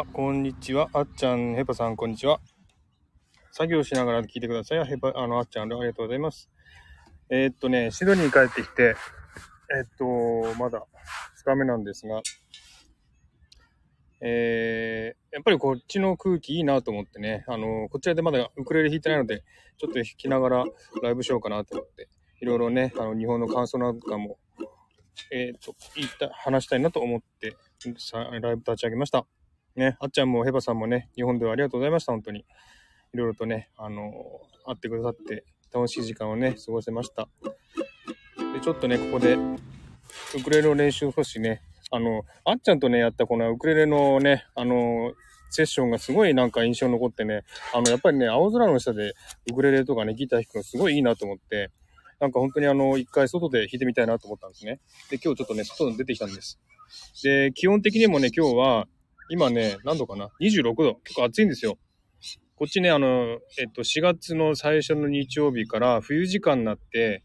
あ、こんにちは。あっちゃん、ヘパさん、こんにちは。作業しながら聞いてください。ヘパ、あの、あっちゃん、ありがとうございます。えー、っとね、シドニーに帰ってきて、えー、っと、まだ2日目なんですが、えー、やっぱりこっちの空気いいなと思ってね、あの、こちらでまだウクレレ弾いてないので、ちょっと弾きながらライブしようかなと思って、いろいろね、あの、日本の感想なんかも、えっ、と、言った、話したいなと思って、ライブ立ち上げました。ね、あっちゃんもヘバさんもね、日本ではありがとうございました、本当に。いろいろとね、あの、会ってくださって、楽しい時間をね、過ごせました。で、ちょっとね、ここで、ウクレレの練習を少しね、あの、あっちゃんとね、やったこのウクレレのね、あの、セッションがすごいなんか印象に残ってね、あの、やっぱりね、青空の下でウクレレとかね、ギター弾くのすごいいいなと思って、なんか本当にあの、一回外で弾いてみたいなと思ったんですね。で、今日ちょっとね、外に出てきたんです。で、気温的にもね、今日は、今ね、何度かな ?26 度。結構暑いんですよ。こっちね、あの、えっと、4月の最初の日曜日から冬時間になって、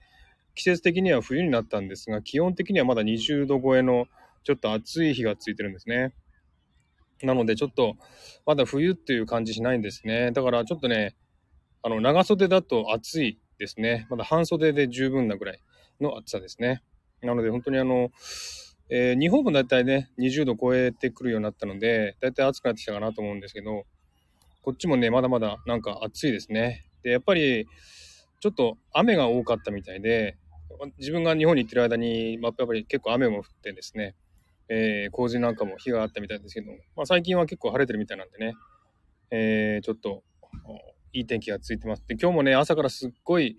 季節的には冬になったんですが、基本的にはまだ20度超えのちょっと暑い日がついてるんですね。なのでちょっとまだ冬っていう感じしないんですね。だからちょっとね、あの長袖だと暑いですね。まだ半袖で十分なぐらいの暑さですね。なので本当にあの、えー、日本もだいたいね、20度超えてくるようになったので、だいたい暑くなってきたかなと思うんですけど、こっちもね、まだまだなんか暑いですね。で、やっぱり、ちょっと雨が多かったみたいで、自分が日本に行ってる間に、まあ、やっぱり結構雨も降ってですね、えー、洪水なんかも日があったみたいですけど、まあ、最近は結構晴れてるみたいなんでね、えー、ちょっと、いい天気がついてます。で、今日もね、朝からすっごい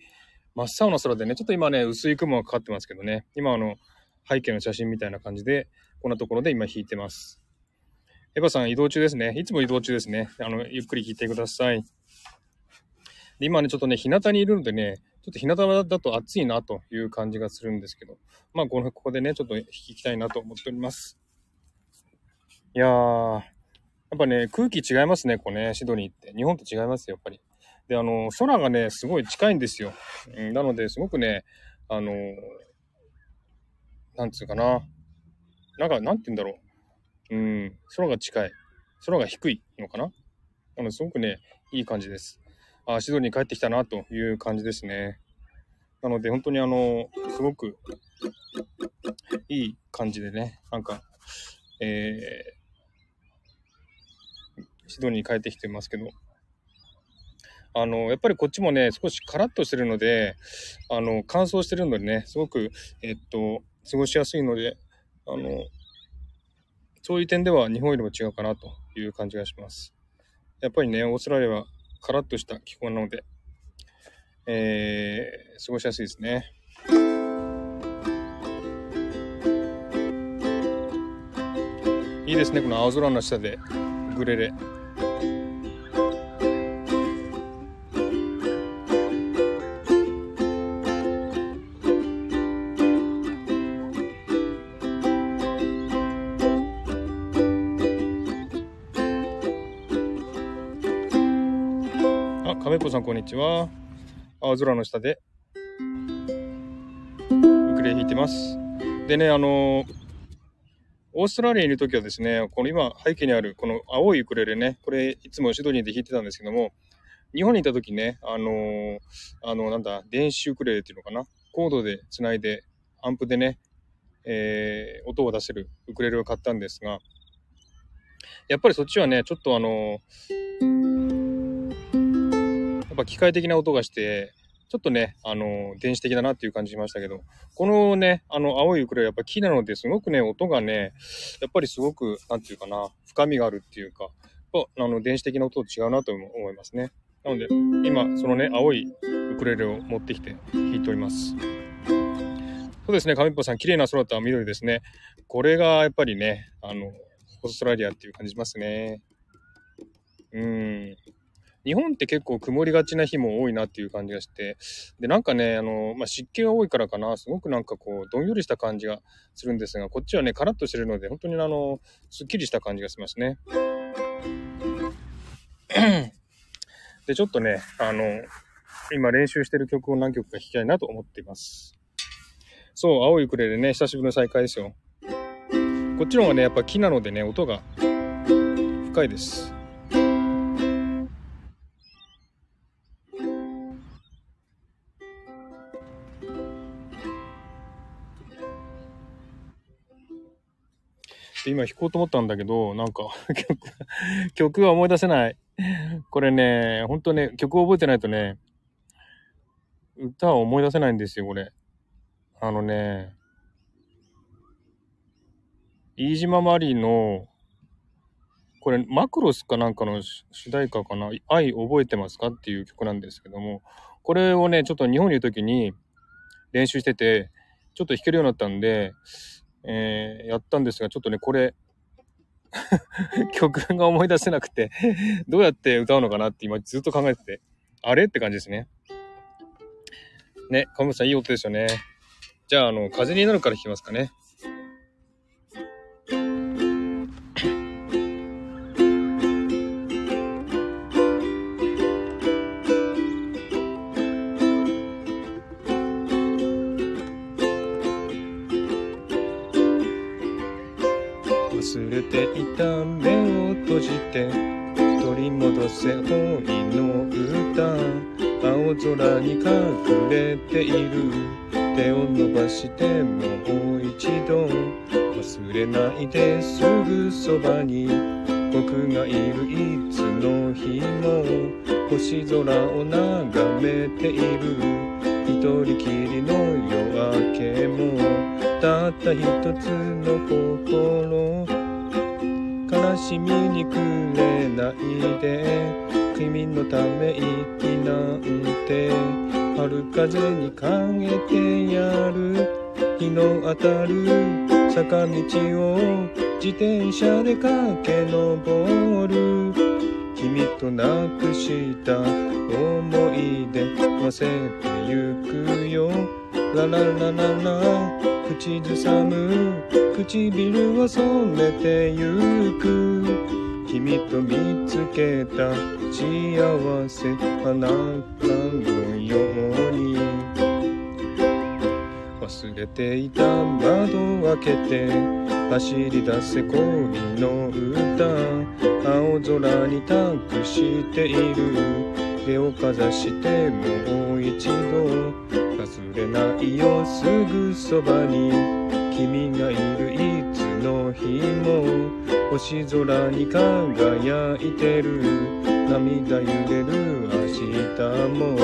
真っ青な空でね、ちょっと今ね、薄い雲がかかってますけどね、今あの、背景の写真みたいな感じで、こんなところで今弾いてます。エヴァさん移動中ですね。いつも移動中ですね。あの、ゆっくり聞いてください。で、今ね、ちょっとね、日向にいるのでね、ちょっと日向だと暑いなという感じがするんですけど、まあ、この、ここでね、ちょっと弾きたいなと思っております。いやー、やっぱね、空気違いますね、こうね、シドニーって。日本と違いますよ、やっぱり。で、あの、空がね、すごい近いんですよ。うん、なので、すごくね、あの、なんつうかな。なんか、なんて言うんだろう。うん、空が近い。空が低いのかなあの、すごくね、いい感じです。あ、シドニー帰ってきたなという感じですね。なので、本当にあの、すごくいい感じでね、なんか、えー、シドニーに帰ってきてますけど、あの、やっぱりこっちもね、少しカラッとしてるので、あの、乾燥してるのでね、すごく、えっと、過ごしやすいので、あの、そういう点では日本よりも違うかなという感じがします。やっぱりね、オーストラリアはカラッとした気候なので、えー、過ごしやすいですね。いいですね、この青空の下でグレレ。ちは。青空の下でウクレレ弾いてます。でね、あのオーストラリアにいるときはですね、この今背景にあるこの青いウクレレね、これいつもシドニーで弾いてたんですけども、日本にいたときね、あのあの、なんだ、電子ウクレレっていうのかな、コードでつないで、アンプでね、えー、音を出せるウクレレを買ったんですが、やっぱりそっちはね、ちょっとあのぱ機械的な音がして、ちょっとね、あの、電子的だなっていう感じしましたけど、このね、あの、青いウクレレやっぱ木なので、すごくね、音がね、やっぱりすごく、なんていうかな、深みがあるっていうか、あの、電子的な音と違うなと思いますね。なので、今、そのね、青いウクレレを持ってきて弾いております。そうですね、亀っぽさん、綺麗な空と緑ですね。これがやっぱりね、あの、オーストラリアっていう感じしますね。うん。日本って結構曇りがちな日も多いなっていう感じがして、で、なんかね、あの、まあ、湿気が多いからかな、すごくなんかこう、どんよりした感じがするんですが、こっちはね、カラッとしてるので、本当にあの、すっきりした感じがしますね。で、ちょっとね、あの、今練習してる曲を何曲か弾きたいなと思っています。そう、青いウクレレね、久しぶりの再会ですよ。こっちの方がね、やっぱ木なのでね、音が深回です。今弾こうと思ったんだけど、なんか曲、曲は思い出せない。これね、ほんとね、曲を覚えてないとね、歌は思い出せないんですよ、これ。あのね、飯島マリの、これ、マクロスかなんかの主題歌かな？愛覚えてますか？っていう曲なんですけども、これをね、ちょっと日本にいる時に練習してて、ちょっと弾けるようになったんで、えー、やったんですが、ちょっとね、これ 曲が思い出せなくてどうやって歌うのかなって今ずっと考えてて、あれって感じですね。ね、カムさんいい音ですよね。じゃあ、あの、風になるから弾きますかね。り戻せ恋の歌青空に隠れている手を伸ばしてもう一度忘れないですぐそばに僕がいるいつの日も星空を眺めている。一人きりの夜明けもたった一つの心。悲しみにれないで。君のため息なんて。春風にかけてやる。日の当たる坂道を自転車で駆け上る。君となくした思い出忘れてゆくよ。ラララララ。口ずさむ。唇を染めてゆく。君と見つけた幸せ花のように忘れていた窓を開けて走り出せ恋の歌青空に託している手をかざしてもう一度忘れないよすぐそばに君がいるの日も星空に輝いてる。涙揺れる明日も。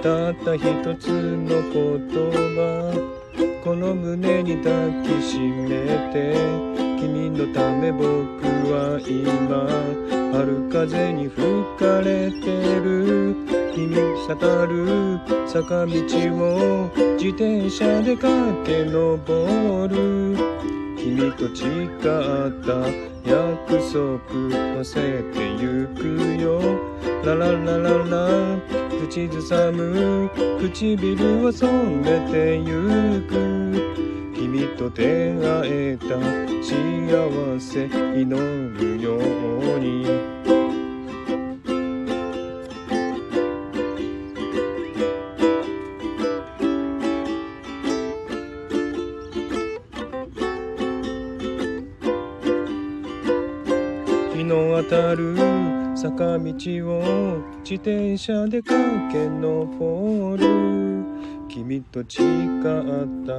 たった一つの言葉。この胸に抱きしめて。君のため僕は今春風に吹かれてる。君たる坂道を自転車で駆け上る。君と誓った約束乗せてゆくよ。ラララララ口ずさむ唇は染めてゆく。君と出会えた幸せ祈るように。る。坂道を自転車で駆け上る。君と誓った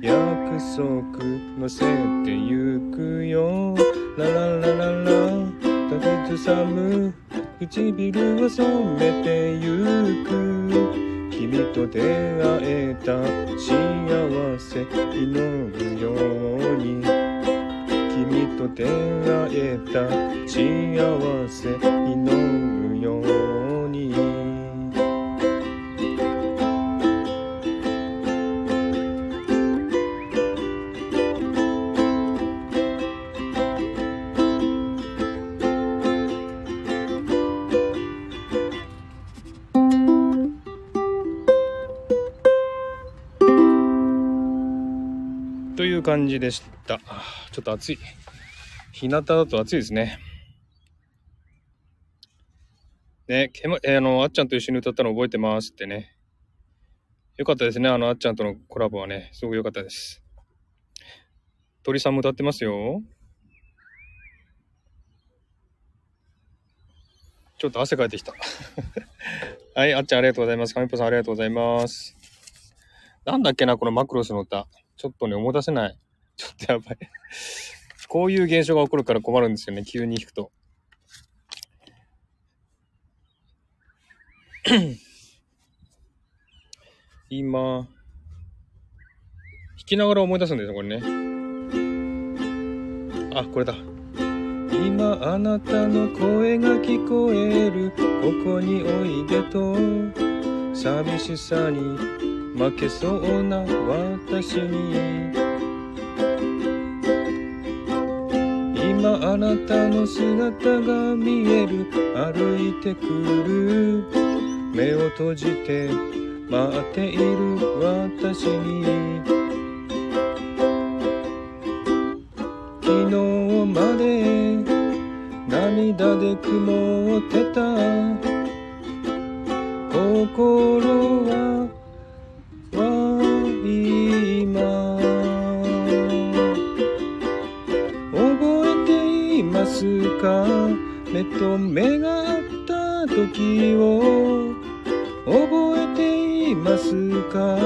約束乗せてゆくよ。ラララララ。抱きずさむ。唇を染めてゆく。君と出会えた。幸せ祈るように。と出会えた幸せ祈るようにという感じでした。ちょっと暑い。日向だと暑いですね。ね、けま、えー、あの、あっちゃんと一緒に歌ったの覚えてますってね。よかったですね。あの、あっちゃんとのコラボはね、すごく良かったです。鳥さんも歌ってますよ。ちょっと汗かいてきた。はい、あっちゃんありがとうございます。かみぽさんありがとうございます。なんだっけな、このマクロスの歌。ちょっとね、思い出せない。ちょっとやばい。こういう現象が起こるから困るんですよね、急に弾くと。今、弾きながら思い出すんですよ、これね。あ、これだ。今あなたの声が聞こえるここにおいでと寂しさに負けそうな私に今あなたの姿が見える。歩いてくる。目を閉じて待っている私に。昨日まで涙で曇ってた。心はか。目と目が合った時を覚えていますか。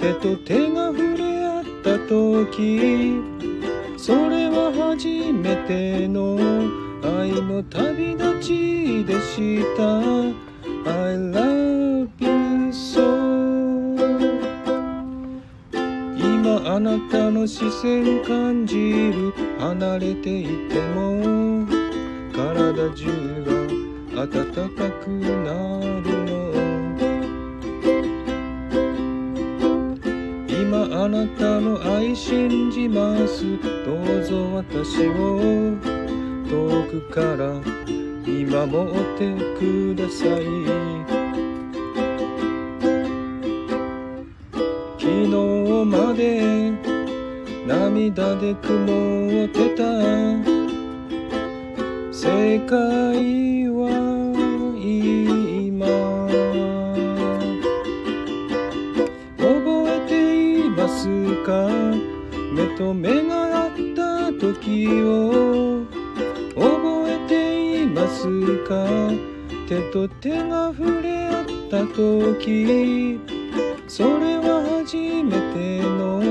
手と手が触れ合った時それは初めての愛の旅立ちでした。I love you so 今あなたの視線感じる。離れていても体中が暖かくなるの今あなたの愛信じますどうぞ私を遠くから見守ってください昨日まで涙で曇ってた世界は今覚えていますか？目と目が合った時を覚えていますか？手と手が触れ合った時それは初めての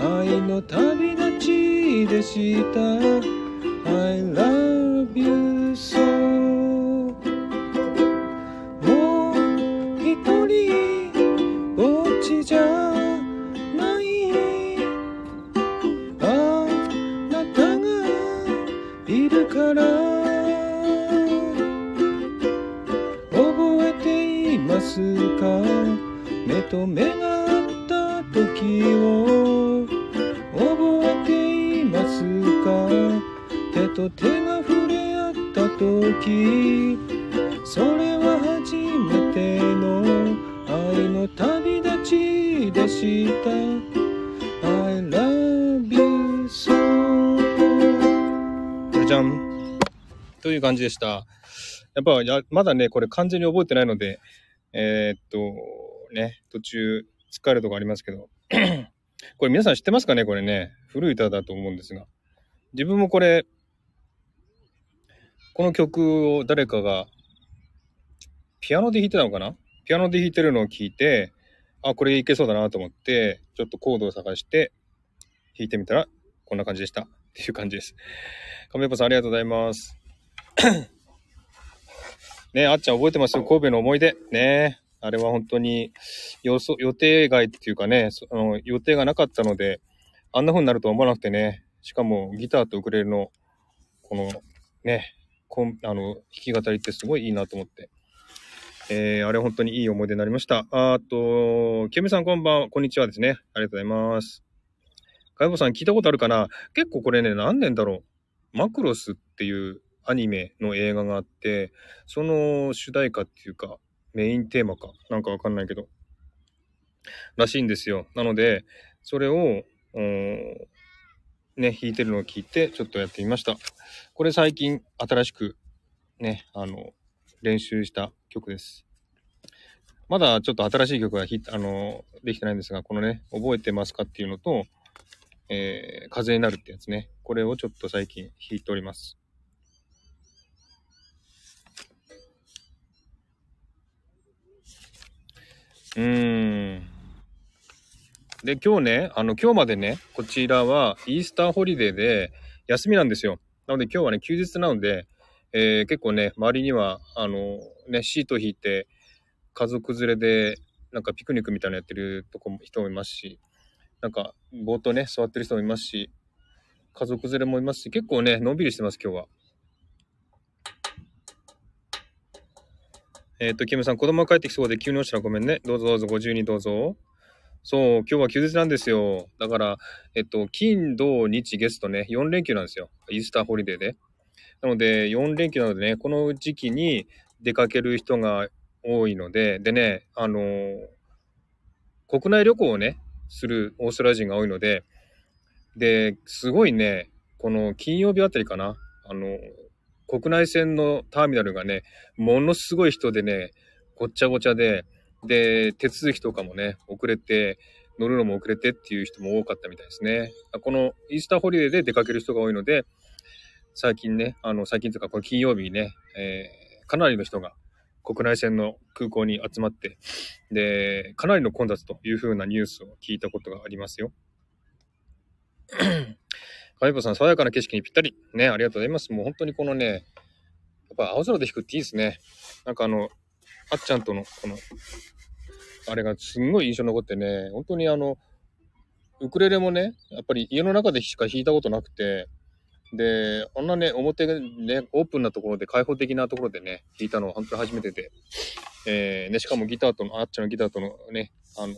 愛の旅立ちでした。I love もう一人ぼっちじゃから覚えていますか目と目が合った時を覚えていますか手と手時。それは初めての愛の旅立ちでした。I love you so じゃん。という感じでした。やっぱや、まだね、これ完全に覚えてないので、えー、っと、ね、途中疲れるとこありますけど、これ皆さん知ってますかねこれね、古い歌だと思うんですが。自分もこれ、この曲を誰かが、ピアノで弾いてたのかな？ピアノで弾いてるのを聞いて、あ、これいけそうだなと思って、ちょっとコードを探して弾いてみたら、こんな感じでした。っていう感じです。亀山さんありがとうございます。ねあっちゃん覚えてますよ。神戸の思い出。ねあれは本当に予予定外っていうかね、その予定がなかったので、あんな風になるとは思わなくてね、しかもギターとウクレレの、このね、こんあの弾き語りってすごいいいなと思って。えー、あれ本当にいい思い出になりました。あと、ケムさんこんばんは、こんにちはですね。ありがとうございます。かいぼさん聞いたことあるかな？結構これね、何年だろう？マクロスっていうアニメの映画があって、その主題歌っていうか、メインテーマか、なんかわかんないけど、らしいんですよ。なので、それを、ね、弾いてるのを聞いて、ちょっとやってみました。これ最近新しくね、あの、練習した曲です。まだちょっと新しい曲がひあのできてないんですが、このね、覚えてますかっていうのと、えー、風になるってやつね。これをちょっと最近弾いております。うーん。で、今日ね、あの、今日までね、こちらはイースターホリデーで休みなんですよ。なので今日はね、休日なので、えー結構ね、周りには、あの、ね、シート引いて、家族連れで、なんかピクニックみたいなのやってるとこも人もいますし、なんか、ぼーっとね、座ってる人もいますし、家族連れもいますし、結構ね、のんびりしてます、今日は。えっ、と、キムさん、子供が帰ってきそうで急に落ちたらごめんね。どうぞどうぞ、ご自由にどうぞ。そう、今日は休日なんですよ。だから、えっと、金、土、日、月とね、4連休なんですよ。イースターホリデーで。なので、4連休なのでね、この時期に出かける人が多いので、でね、あのー国内旅行をね、するオーストラリア人が多いので、で、すごいね、この金曜日あたりかな、あの、国内線のターミナルがね、ものすごい人でね、ごっちゃごちゃで、で、手続きとかもね、遅れて、乗るのも遅れてっていう人も多かったみたいですね。このイースターホリデーで出かける人が多いので、最近ね、あの、最近というか、この金曜日にね、えーかなりの人が国内線の空港に集まって、で、かなりの混雑というふうなニュースを聞いたことがありますよ。カイボさん、爽やかな景色にぴったり。ね、ありがとうございます。もう本当にこのね、やっぱ青空で弾くっていいですね。なんかあの、あっちゃんとのこの、あれがすんごい印象に残ってね、本当にあの、ウクレレもね、やっぱり家の中でしか弾いたことなくて、で、あんなね、表でね、オープンなところで、開放的なところでね、弾いたのは本当に初めてで、えー、ね、しかもギターとの、あっちのギターとのね、あの、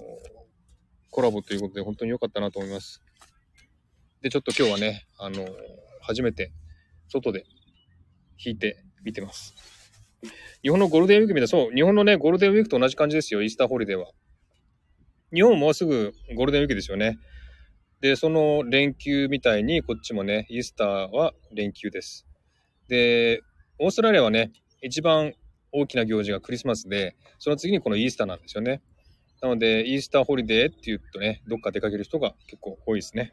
コラボということで本当に良かったなと思います。で、ちょっと今日はね、あの、初めて外で弾いてみてます。日本のゴールデンウィークみたい、そう、日本のね、ゴールデンウィークと同じ感じですよ、イースターホリデーは。日本ももうすぐゴールデンウィークですよね。で、その連休みたいに、こっちもね、イースターは連休です。で、オーストラリアはね、一番大きな行事がクリスマスで、その次にこのイースターなんですよね。なので、イースターホリデーって言うとね、どっか出かける人が結構多いですね。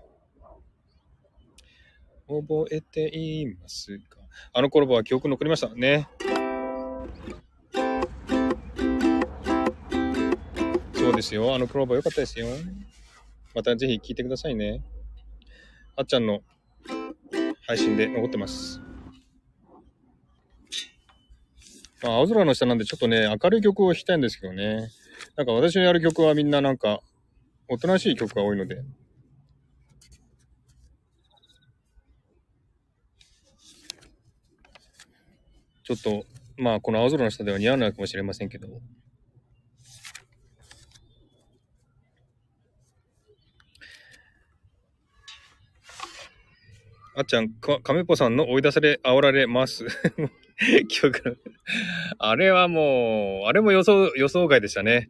覚えていますかあの頃は記憶残りましたね。そうですよ。あの頃は良かったですよ。またぜひ聞いてくださいね。あっちゃんの配信で残ってます。まあ、青空の下なんでちょっとね、明るい曲を弾きたいんですけどね。なんか私のやる曲はみんななんか、おとなしい曲が多いので。ちょっと、まあ、この青空の下では似合わないかもしれませんけど。あっちゃん、か、亀っぽさんの追い出され、煽られます。記憶あれはもう、あれも予想、予想外でしたね。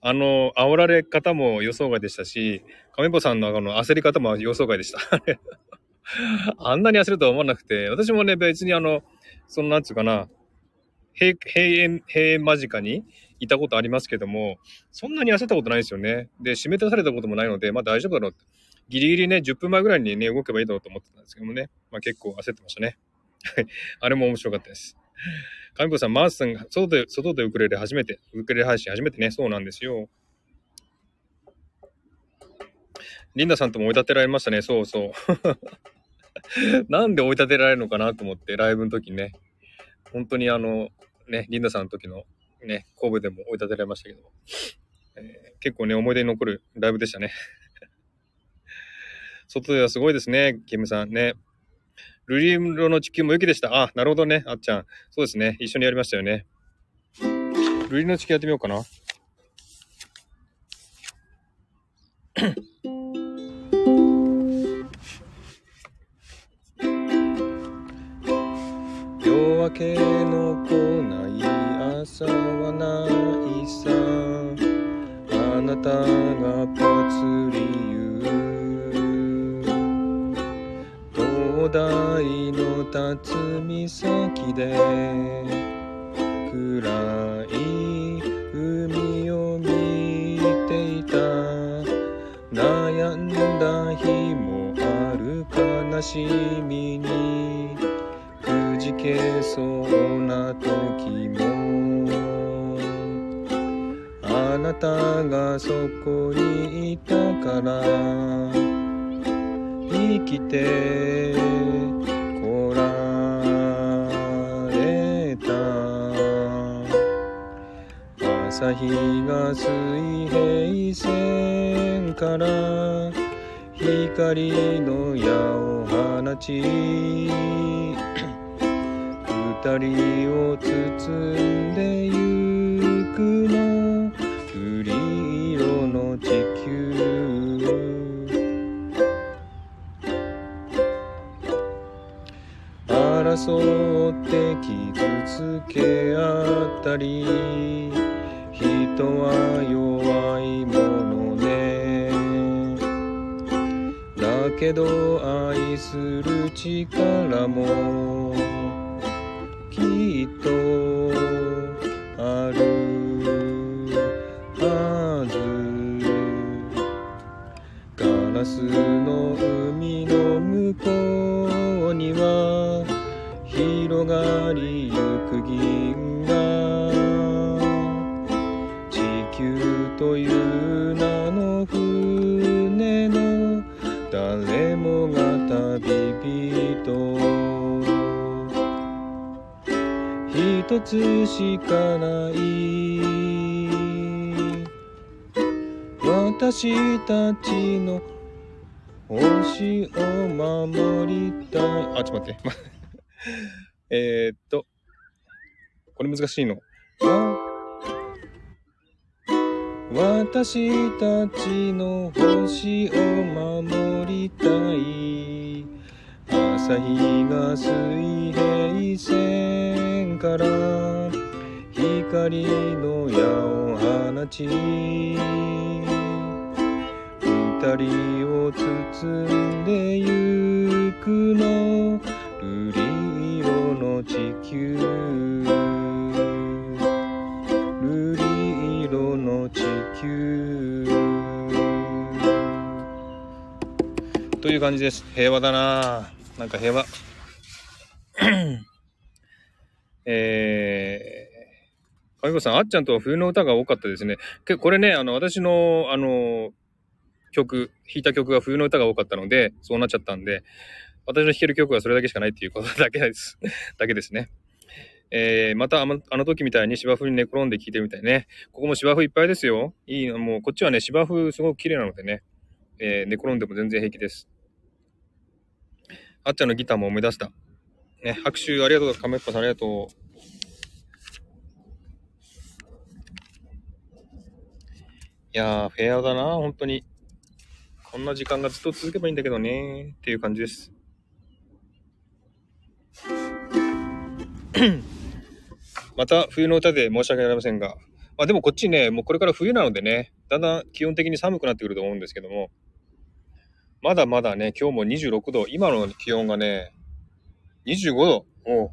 あの、煽られ方も予想外でしたし、亀っぽさんのあの焦り方も予想外でした。あんなに焦るとは思わなくて、私もね、別にあの、そのなんつうかな、閉、閉園、閉園間近にいたことありますけども、そんなに焦ったことないですよね。で、締め出されたこともないので、まあ大丈夫だろうって。ギリギリね、10分前ぐらいにね、動けばいいだろうと思ってたんですけどもね。まあ結構焦ってましたね。はい。あれも面白かったです。神子さん、マースさんが外で、外でウクレレ初めて、ウクレレ配信初めてね、そうなんですよ。リンダさんとも追い立てられましたね、そうそう。なんで追い立てられるのかなと思って、ライブの時にね。本当にあの、ね、リンダさんの時のね、神戸でも追い立てられましたけど、えー結構ね、思い出に残るライブでしたね。外ではすごいですね、キムさんね。ルリーロの地球も雪でした。あ、なるほどね、あっちゃん。そうですね、一緒にやりましたよね。ルリの地球やってみようかな。夜明けの来ない朝はないさあなたがぽつり灯台の辰岬で暗い海を見ていた。悩んだ日もある悲しみにくじけそうな時もあなたがそこにいたから生きてこられた。朝日が水平線から光の矢を放ち二人を包んでゆ争って傷つけ合ったり。人は弱いものね。だけど愛する力も一つしかない私たちの星を守りたい。あちょっと待って。えーっと。これ難しいの。私たちの星を守りたい。朝日が水平線から光の矢を放ち二人を包んでゆくの瑠璃色の地球。瑠璃色の地球。という感じです。平和だな。なんか平和えー、かみこさん、あっちゃんとは冬の歌が多かったですね。けこれね、あの、私の、あの、曲、弾いた曲が冬の歌が多かったので、そうなっちゃったんで、私の弾ける曲はそれだけしかないっていうことだけです。だけですね。えー、またあのあの時みたいに芝生に寝転んで聴いてみたいね。ここも芝生いっぱいですよ。いいの、もうこっちはね、芝生すごく綺麗なのでね、えー寝転んでも全然平気です。あっちゃんのギターも思い出した。ね、拍手ありがとう、亀っぱさんありがとう。いやー、フェアだな、本当に。こんな時間がずっと続けばいいんだけどね、っていう感じです。また冬の歌で申し訳ありませんが、まあでもこっちね、もうこれから冬なのでね、だんだん気温的に寒くなってくると思うんですけども、まだまだね、今日も26度、今の気温がね、25度。お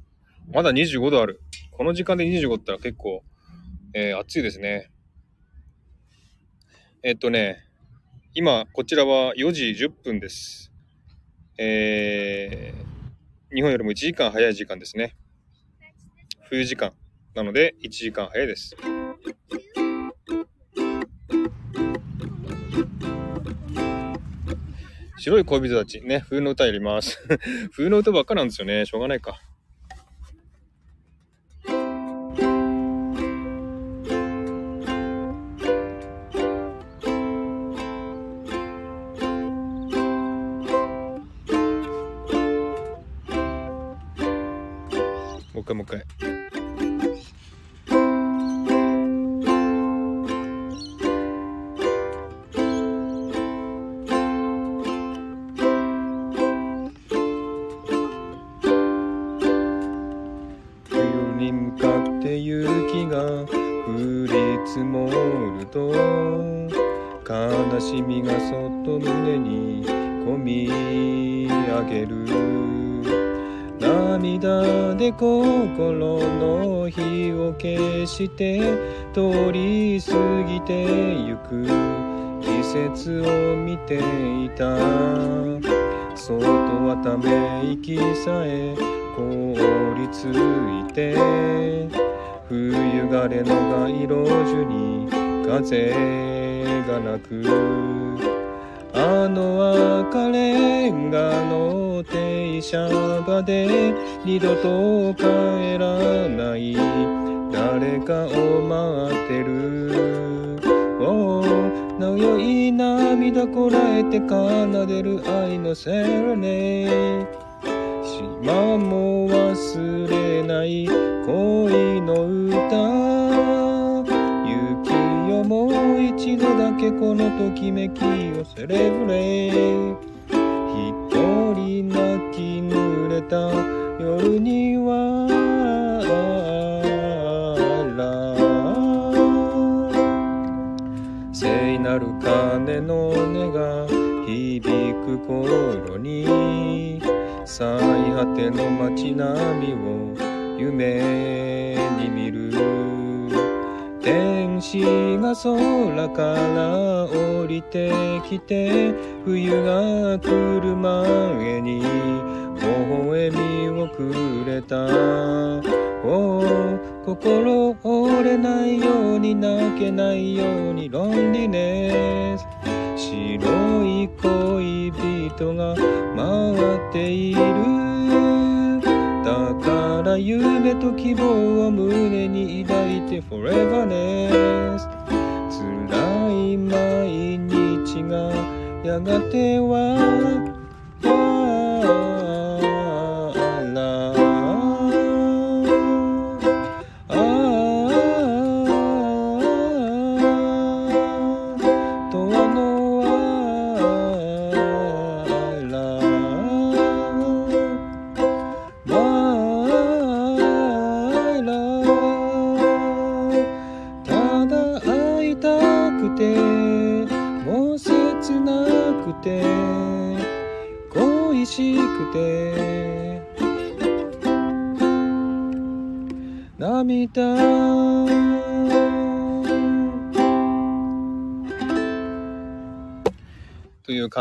まだ25度ある。この時間で25ったら結構、えー暑いですね。えっとね、今、こちらは4時10分です。えー、日本よりも1時間早い時間ですね。冬時間。なので、1時間早いです。白い恋人たち。ね、冬の歌やります。冬の歌ばっかなんですよね。しょうがないか。もう一回もう一回。して通り過ぎてゆく。季節を見ていた。外はため息さえ凍りついて。冬枯れの街路樹に風がなく。あの赤レンガの停車場で二度と帰らない。誰かを待ってる？およい涙こらえて奏でる愛のセレネ島も忘れない恋の歌。雪よもう一度だけこのときめきをセレブレ一人泣き濡れた夜にはなる鐘の音が響く頃に最果ての街並みを夢に見る。天使が空から降りてきて冬が来る前に微笑みをくれた。心折れないように泣けないようにロンリネス。白い恋人が回っている。だから夢と希望を胸に抱いて Forever ネス辛い毎日がやがては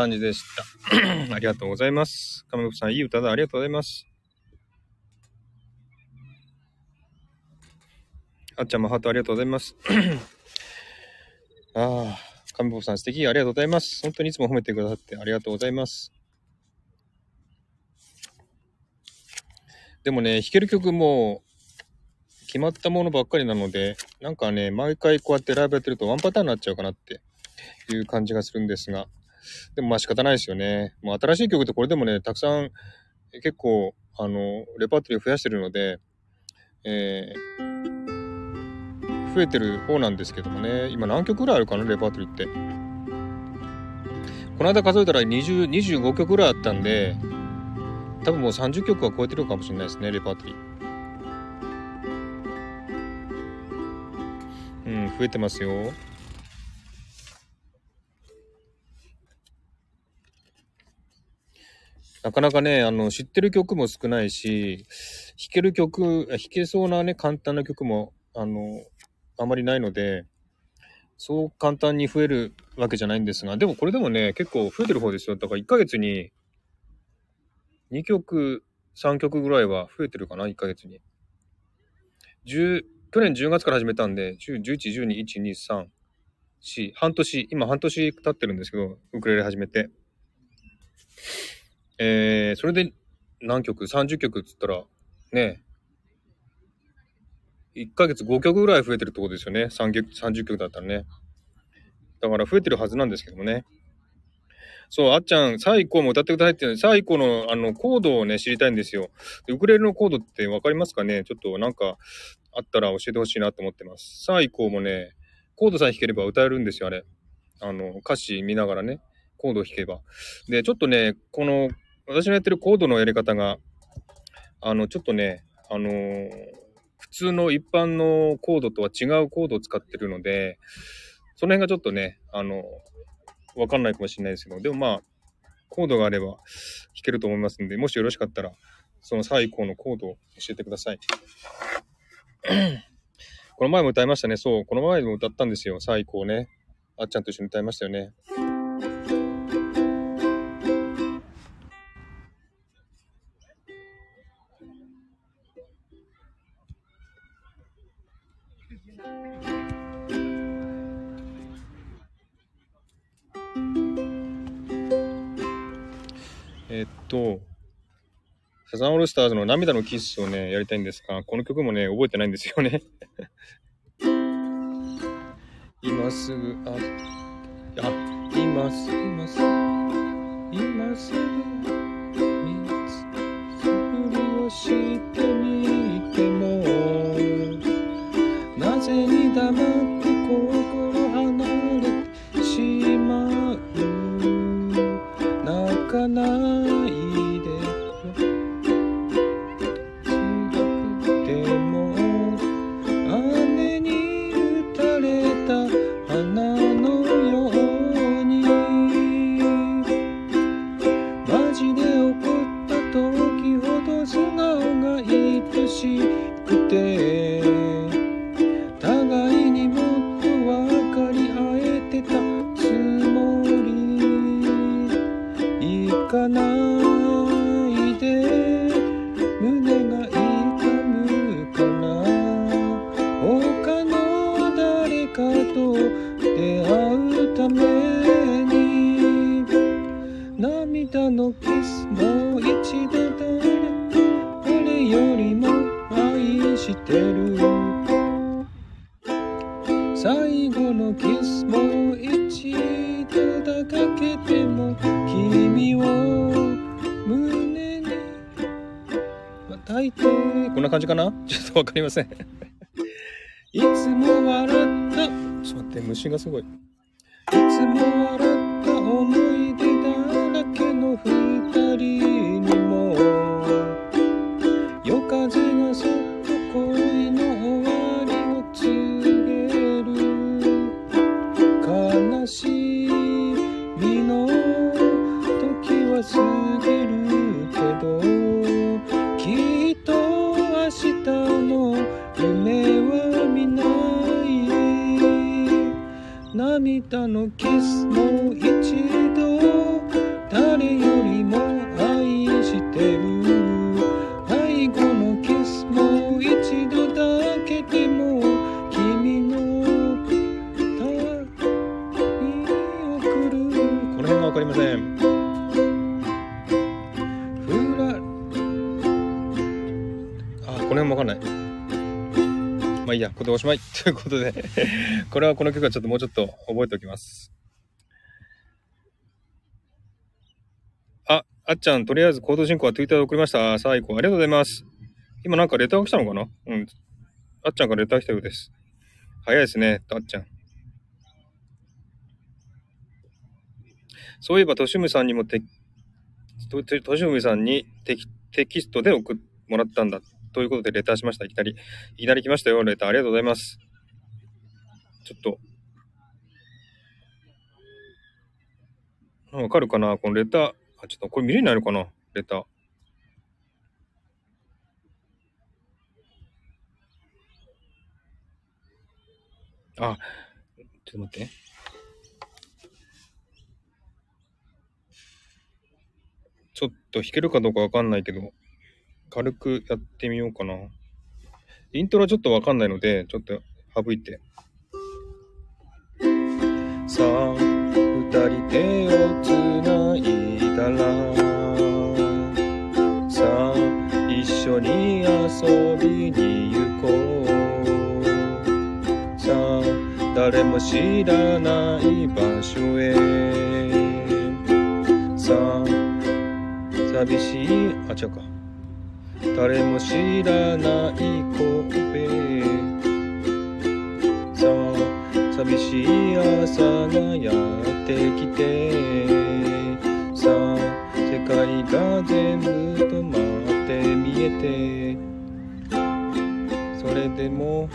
感じでした。ありがとうございます。亀子さん、いい歌だ。ありがとうございます。あっちゃんもハートありがとうございます。ああ、亀子さん素敵。ありがとうございます。本当にいつも褒めてくださってありがとうございます。でもね、弾ける曲も決まったものばっかりなので、なんかね、毎回こうやってライブやってるとワンパターンになっちゃうかなっていう感じがするんですが、でもまあ仕方ないですよね。もう新しい曲ってこれでもね、たくさん結構、あの、レパートリーを増やしてるので、えー、増えてる方なんですけどもね、今何曲ぐらいあるかな、レパートリーって。この間数えたら20、25曲ぐらいあったんで、多分もう30曲は超えてるかもしれないですね、レパートリー。うん、増えてますよ。なかなかね、あの、知ってる曲も少ないし、弾ける曲、弾けそうなね、簡単な曲も、あの、あまりないので、そう簡単に増えるわけじゃないんですが、でもこれでもね、結構増えてる方ですよ。だから1ヶ月に2曲、3曲ぐらいは増えてるかな、1ヶ月に。10、去年10月から始めたんで、10、11、12、1、2、3、4、半年、今半年経ってるんですけど、ウクレレ始めて。えー、それで何曲 ?30 曲っつったら、ね、1ヶ月5曲ぐらい増えてるってことですよね。30曲だったらね。だから増えてるはずなんですけどもね。そう、あっちゃん、サイコも歌ってくださいって、サイコのあのコードをね、知りたいんですよ。ウクレレのコードってわかりますかね？ちょっとなんかあったら教えてほしいなと思ってます。サイコもね、コードさえ弾ければ歌えるんですよ、あれ。あの、歌詞見ながらね、コードを弾けば。で、ちょっとね、この私のやってるコードのやり方が、あの、ちょっとね、あのー、普通の一般のコードとは違うコードを使ってるので、その辺がちょっとね、あの、わかんないかもしれないですけど、でもまあ、コードがあれば弾けると思いますんで、もしよろしかったら、その最高のコードを教えてください。この前も歌いましたね。そう、この前も歌ったんですよ。最高ね。あっちゃんと一緒に歌いましたよね。サザンオールスターズの涙のキッスをね、やりたいんですが、この曲もね、覚えてないんですよね。今すぐ、あ、あ、今すぐ、今すぐ、今すぐ、見つ素振りをしてみても、なぜに黙って心離れてしまう？泣かないかりません。いつも笑った。ちょっと待って虫がすごい。ということで、これはこの曲はちょっともうちょっと覚えておきます。あ、あっちゃん、とりあえずコード進行は Twitter で送りました。最後、ありがとうございます。今なんかレターが来たのかな？うん。あっちゃんからレター来たようです。早いですね、あっちゃん。そういえば、としむさんにもて、としむさんにテキテキストで送ってもらったんだ。ということで、レターしました。いきなり、いきなり来ましたよ、レター。ありがとうございます。ちょっと、わかるかな？このレター。あ、ちょっとこれ見れないのかな？レター。あ、ちょっと待って。ちょっと弾けるかどうかわかんないけど、軽くやってみようかな。イントロはちょっとわかんないので、ちょっと省いて。さあ、二人手をつないだら、さあ、一緒に遊びに行こう。さあ、誰も知らない場所へ。さあ、寂しい、あ、違うか。誰も知らない神戸寂しい朝がやってきて。さあ世界が全部止まって見えて。それでも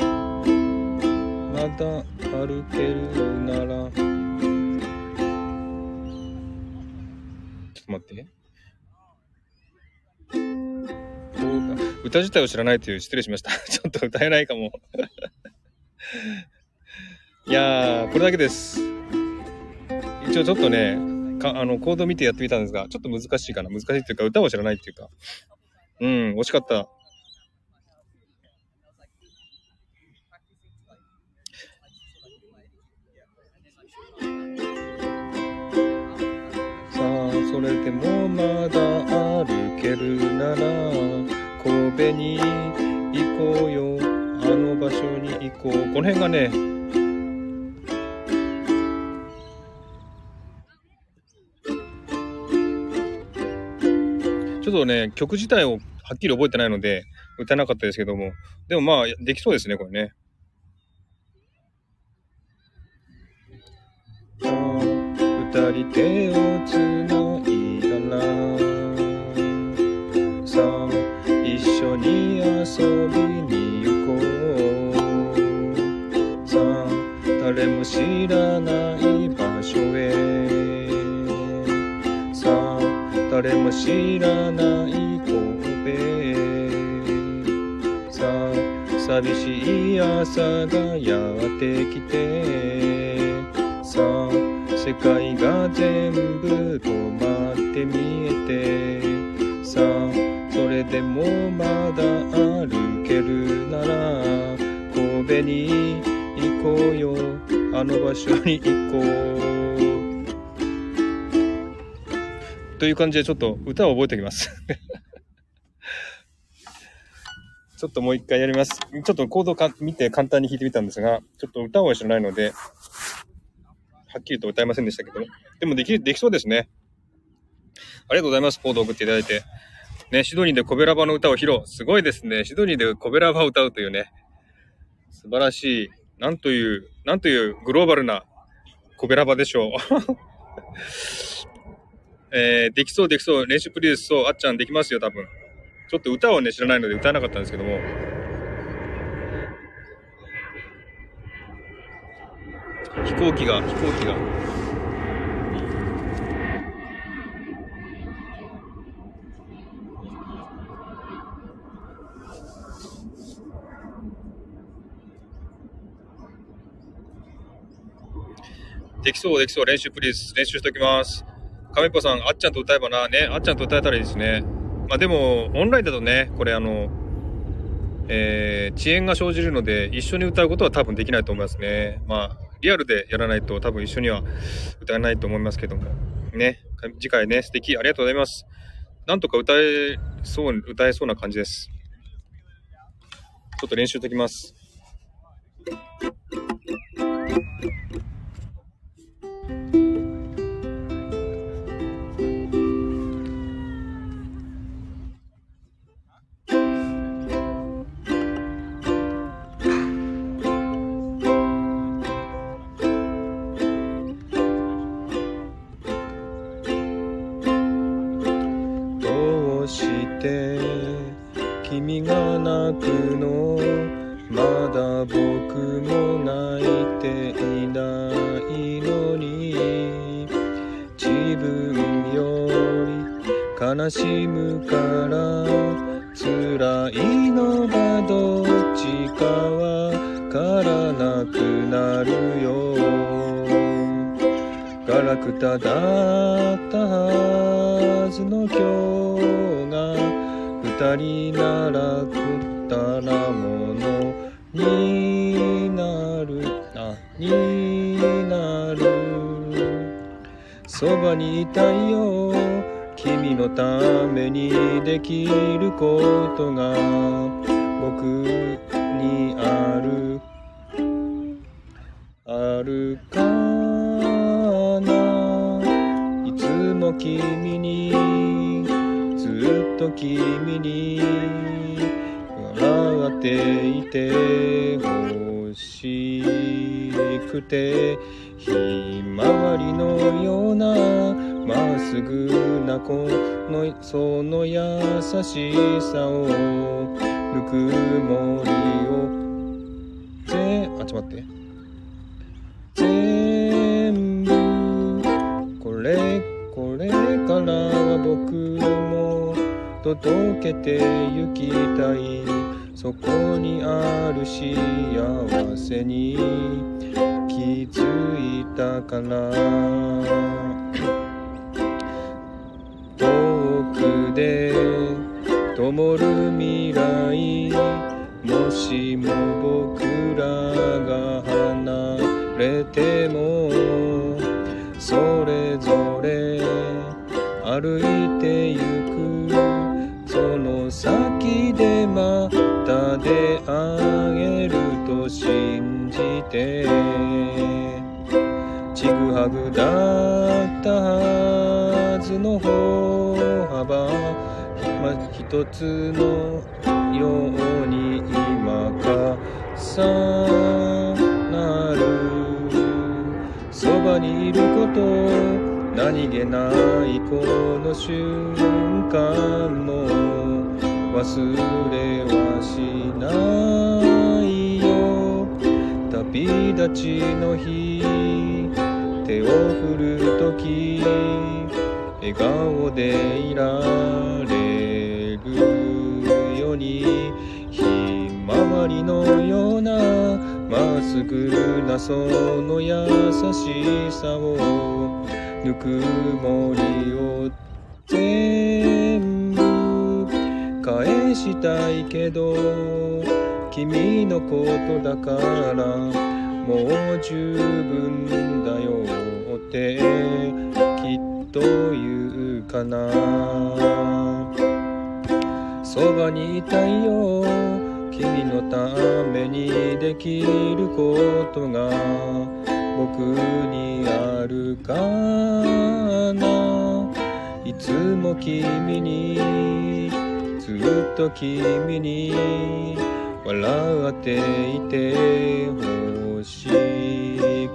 まだ歩けるなら。ちょっと待って。歌自体を知らないという失礼しました。ちょっと歌えないかも。いやー、これだけです。一応ちょっとね、かあのコード見てやってみたんですが、ちょっと難しいかな。難しいっていうか、歌を知らないっていうか。うん、惜しかった。さあ、そそれでもまだ歩けるなら神戸に行こうよあの場所に行こうこの辺がねちょっとね曲自体をはっきり覚えてないので歌えなかったですけども。でもまあできそうですねこれね。二人手をつないだらさあ一緒に遊びに行こう。さあ誰も知らない誰も知らない神戸さあ寂しい朝がやってきて。さあ世界が全部止まって見えて。さあそれでもまだ歩けるなら。神戸に行こうよ。あの場所に行こう。という感じでちょっと歌を覚えておきます ちょっともう一回やります。ちょっとコードか見て簡単に弾いてみたんですが、ちょっと歌は知らないので、はっきりと歌えませんでしたけど、でもでき、できそうですね。ありがとうございます。コード送っていただいて。ね、シドニーでコベラバの歌を披露。すごいですね。シドニーでコベラバを歌うというね。素晴らしい。なんという、なんというグローバルなコベラバでしょう。えー、できそうできそう。練習プリーズそう。あっちゃんできますよ、多分。ちょっと歌をね、知らないので歌えなかったんですけども。飛行機が、飛行機が。できそう、できそう。練習プリーズ。練習しておきます。亀っぽさん、あっちゃんと歌えばな。ね、あっちゃんと歌えたらいいですね。まあでも、オンラインだとね、これあの、えー、遅延が生じるので、一緒に歌うことは多分できないと思いますね。まあ、リアルでやらないと多分一緒には歌えないと思いますけども。ね、次回ね、素敵、ありがとうございます。なんとか歌えそう、歌えそうな感じです。ちょっと練習してきます。くてひまわりのようなまっすぐな子のその優しさをぬくもりをぜあちょっと待って。全部これこれからは僕も届けて行きたい。そこにある幸せに。気づいたから遠くで灯る未来もしも僕らが離れてもそれぞれ歩いてゆくその先でまた出会えると信じてはぐだったはずの歩幅。ま一つのように今重なる。そばにいること何気ないこの瞬間も忘れはしないよ。旅立ちの日。手を振るとき笑顔でいられるようにひまわりのようなまっすぐなその優しさをぬくもりを全部返したいけど君のことだからもう十分だよ。ってきっと言うかな。そばにいたいよ。君のためにできることが僕にあるかな。いつも君にずっと君に笑っていてほし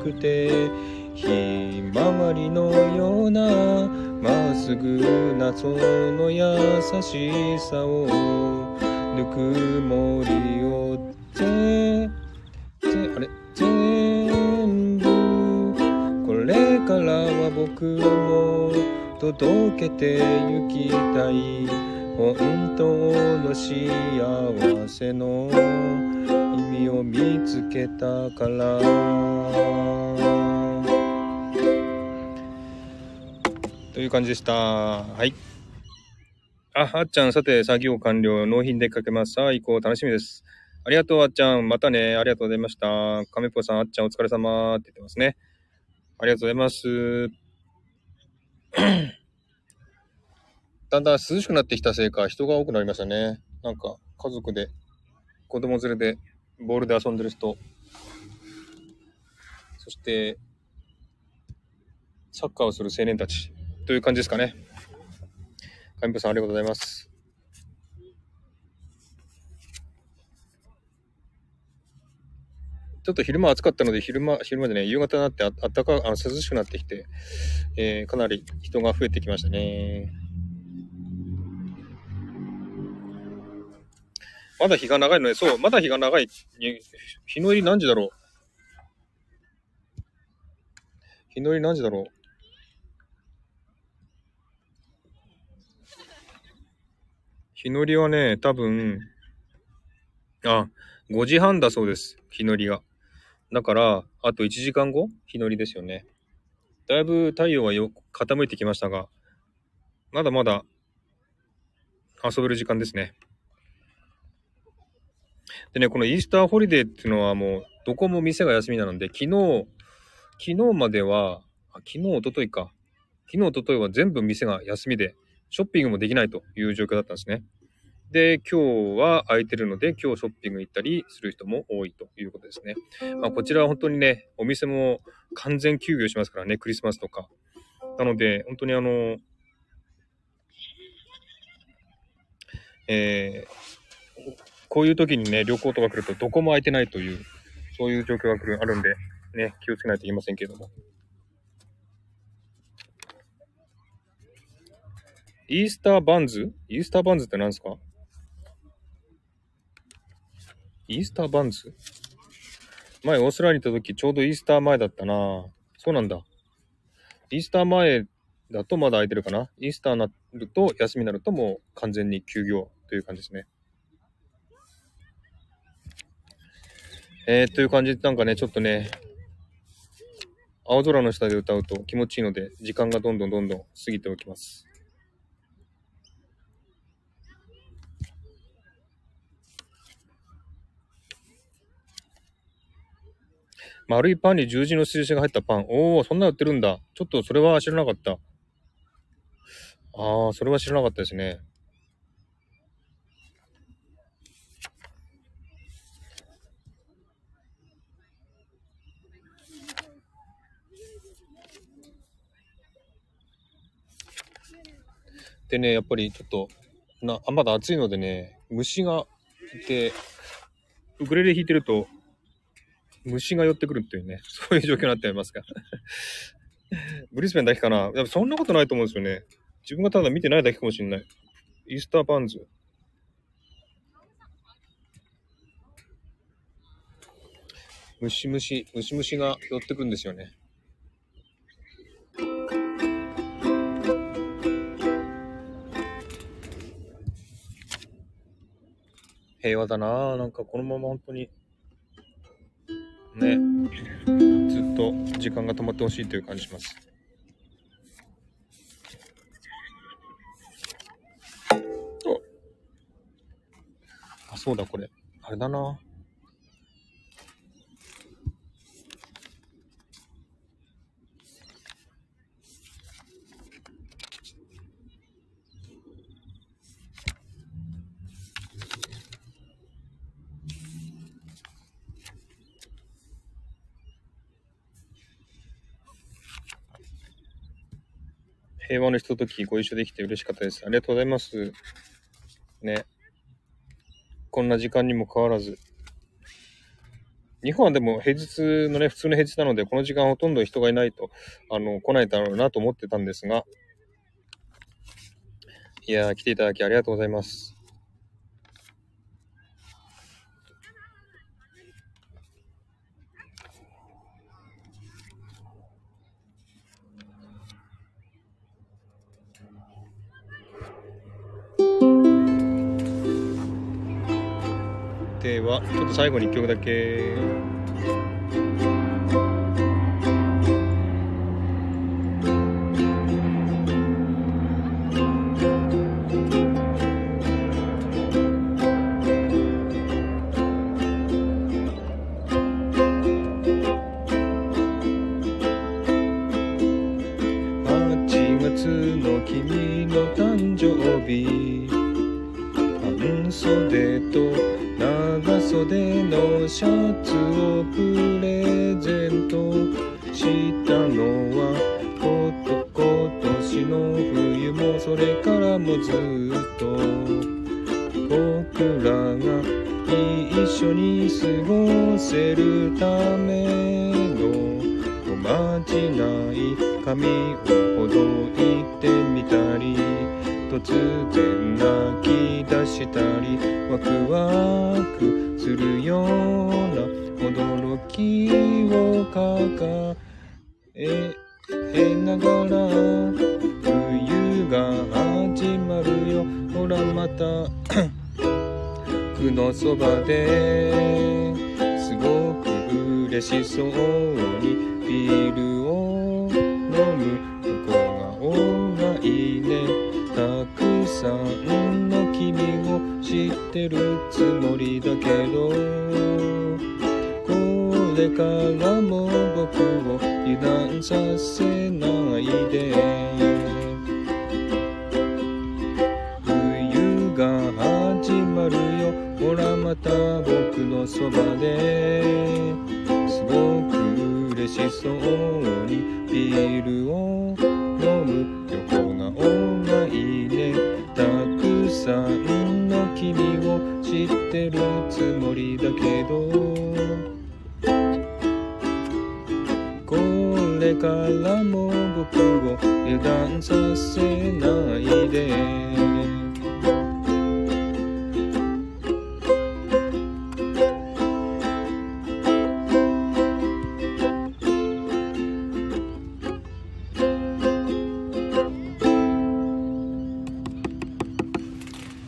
くて。ひまわりのようなまっすぐなその優しさをぬくもりをぜぜあれ全部。これからは僕も届けてゆきたい。本当の幸せの意味を見つけたから。という感じでした。はい。あ、あっちゃん、さて、作業完了。納品でかけます。さあ、行こう。楽しみです。ありがとう、あっちゃん。またね。ありがとうございました。亀っぽさん、あっちゃん、お疲れ様って言ってますね。ありがとうございます。だんだん涼しくなってきたせいか、人が多くなりましたね。なんか、家族で、子供連れで、ボールで遊んでる人、そして、サッカーをする青年たち、という感じですかね。神父さん、ありがとうございます。ちょっと昼間暑かったので、昼間、昼間でね、夕方になってああったか、あの涼しくなってきて、えーかなり人が増えてきましたね。まだ日が長いので、そう、まだ日が長い。日の入り何時だろう？日の入り何時だろう？日のりはね、多分、あ、5時半だそうです。日のりが。だから、あと1時間後？日のりですよね。だいぶ太陽はよ傾いてきましたが、まだまだ遊べる時間ですね。でね、このイースターホリデーっていうのはもう、どこも店が休みなので、昨日、昨日までは、あ昨日、一昨日か。昨日、一昨日は全部店が休みで、ショッピングもできないという状況だったんですね。で、今日は空いてるので、今日ショッピング行ったりする人も多いということですね。まあ、こちらは本当にね、お店も完全休業しますからね、クリスマスとか。なので、本当にあの、えーこういう時にね、旅行とか来るとどこも空いてないという、そういう状況が来る、あるんで、ね、気をつけないといけませんけれども。イースターバンズ？イースターバンズって何ですか？イースターバンズ？前、オーストラリアに行った時、ちょうどイースター前だったなそうなんだ。イースター前だとまだ空いてるかなイースターになると、休みになるともう完全に休業という感じですね。えー、という感じで、なんかね、ちょっとね、青空の下で歌うと気持ちいいので、時間がどんどんどんどん過ぎておきます。丸いパンに十字の印が入ったパン。おお、そんな売ってるんだ。ちょっとそれは知らなかった。ああ、それは知らなかったですね。でね、やっぱりちょっと、なまだ暑いのでね、虫がいて、ウクレレ弾いてると虫が寄ってくるっていうね、そういう状況になっておりますが。ブリスベンだけかなやそんなことないと思うんですよね。自分がただ見てないだけかもしれない。イースターパンズ。ムシムシ、ムシムシが寄ってくるんですよね。平和だなぁ。なんかこのまま本当に、ね、ずっと時間が止まってほしいという感じします。あ、そうだ、これ。あれだな平和のひとときご一緒できて嬉しかったです。ありがとうございます。ね。こんな時間にもかかわらず。日本はでも平日のね、普通の平日なので、この時間ほとんど人がいないと、あの、来ないだろうなと思ってたんですが、いやー、来ていただきありがとうございます。では、ちょっと最後に1曲だけ。させないで冬が始まるよ。ほらまた僕のそばで。すごく嬉しそうにビールを飲む横顔がいいね。たくさんの君を知ってるつもりだけど。れからも僕を油断させないで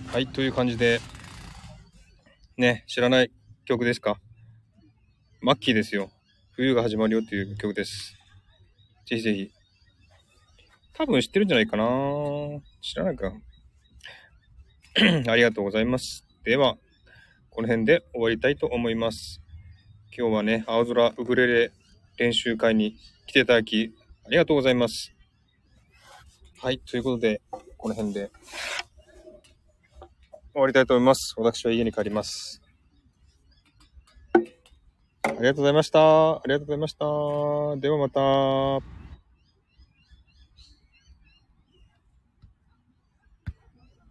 はい、という感じで、ね、知らない曲ですか？マッキーですよ。冬が始まるよっていう曲です。ぜひぜひ。多分知ってるんじゃないかな知らないか。ありがとうございます。では、この辺で終わりたいと思います。今日はね、青空ウクレレ練習会に来ていただき、ありがとうございます。はい、ということで、この辺で。終わりたいと思います。私は家に帰ります。ありがとうございました。ありがとうございました。ではまた。